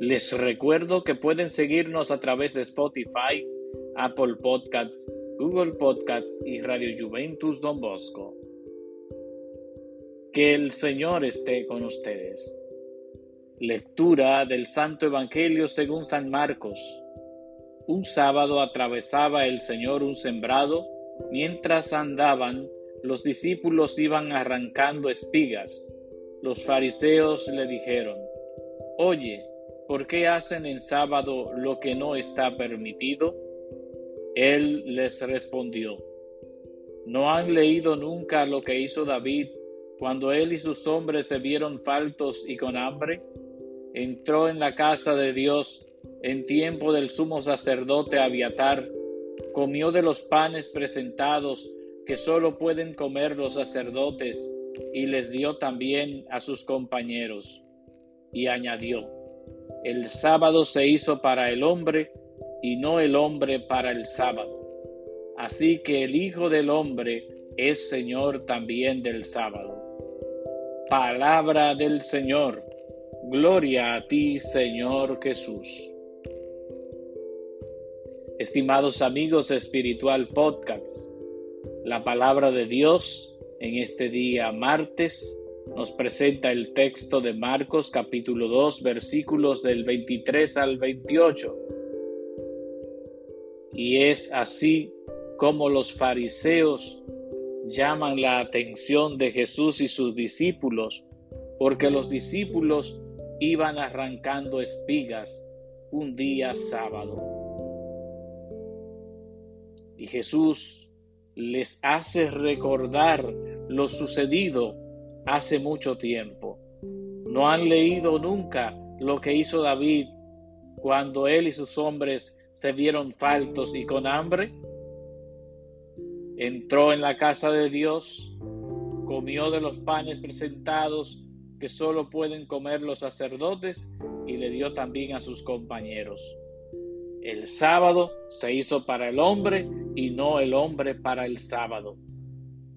Les recuerdo que pueden seguirnos a través de Spotify, Apple Podcasts, Google Podcasts y Radio Juventus Don Bosco. Que el Señor esté con ustedes. Lectura del Santo Evangelio según San Marcos. Un sábado atravesaba el Señor un sembrado, mientras andaban, los discípulos iban arrancando espigas. Los fariseos le dijeron, Oye, ¿por qué hacen en sábado lo que no está permitido? Él les respondió, ¿no han leído nunca lo que hizo David cuando él y sus hombres se vieron faltos y con hambre, entró en la casa de Dios en tiempo del sumo sacerdote Abiatar, comió de los panes presentados que sólo pueden comer los sacerdotes, y les dio también a sus compañeros. Y añadió, el sábado se hizo para el hombre, y no el hombre para el sábado. Así que el Hijo del Hombre es Señor también del sábado. Palabra del Señor. Gloria a ti, Señor Jesús. Estimados amigos Espiritual Podcasts, la palabra de Dios en este día martes nos presenta el texto de Marcos capítulo 2 versículos del 23 al 28. Y es así como los fariseos llaman la atención de Jesús y sus discípulos, porque los discípulos iban arrancando espigas un día sábado. Y Jesús les hace recordar lo sucedido hace mucho tiempo. ¿No han leído nunca lo que hizo David cuando él y sus hombres se vieron faltos y con hambre? Entró en la casa de Dios, comió de los panes presentados que solo pueden comer los sacerdotes y le dio también a sus compañeros. El sábado se hizo para el hombre y no el hombre para el sábado.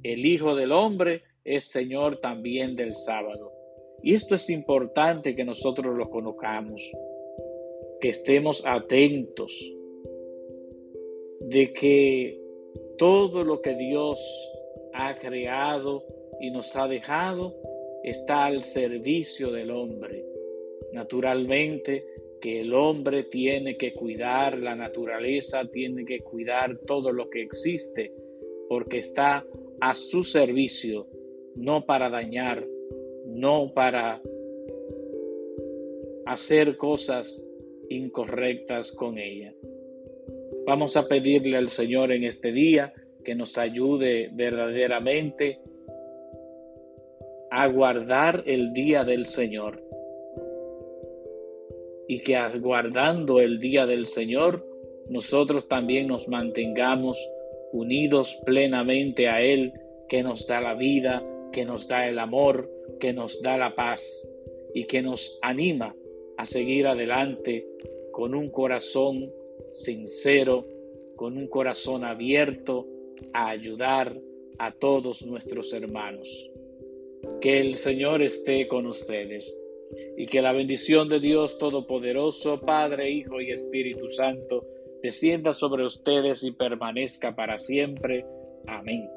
El Hijo del Hombre es Señor también del sábado. Y esto es importante que nosotros lo conozcamos, que estemos atentos de que todo lo que Dios ha creado y nos ha dejado está al servicio del hombre. Naturalmente que el hombre tiene que cuidar la naturaleza, tiene que cuidar todo lo que existe, porque está a su servicio, no para dañar, no para hacer cosas incorrectas con ella. Vamos a pedirle al Señor en este día que nos ayude verdaderamente a guardar el día del Señor. Y que aguardando el día del Señor, nosotros también nos mantengamos unidos plenamente a Él, que nos da la vida, que nos da el amor, que nos da la paz y que nos anima a seguir adelante con un corazón sincero, con un corazón abierto a ayudar a todos nuestros hermanos. Que el Señor esté con ustedes y que la bendición de Dios Todopoderoso, Padre, Hijo y Espíritu Santo, descienda sobre ustedes y permanezca para siempre. Amén.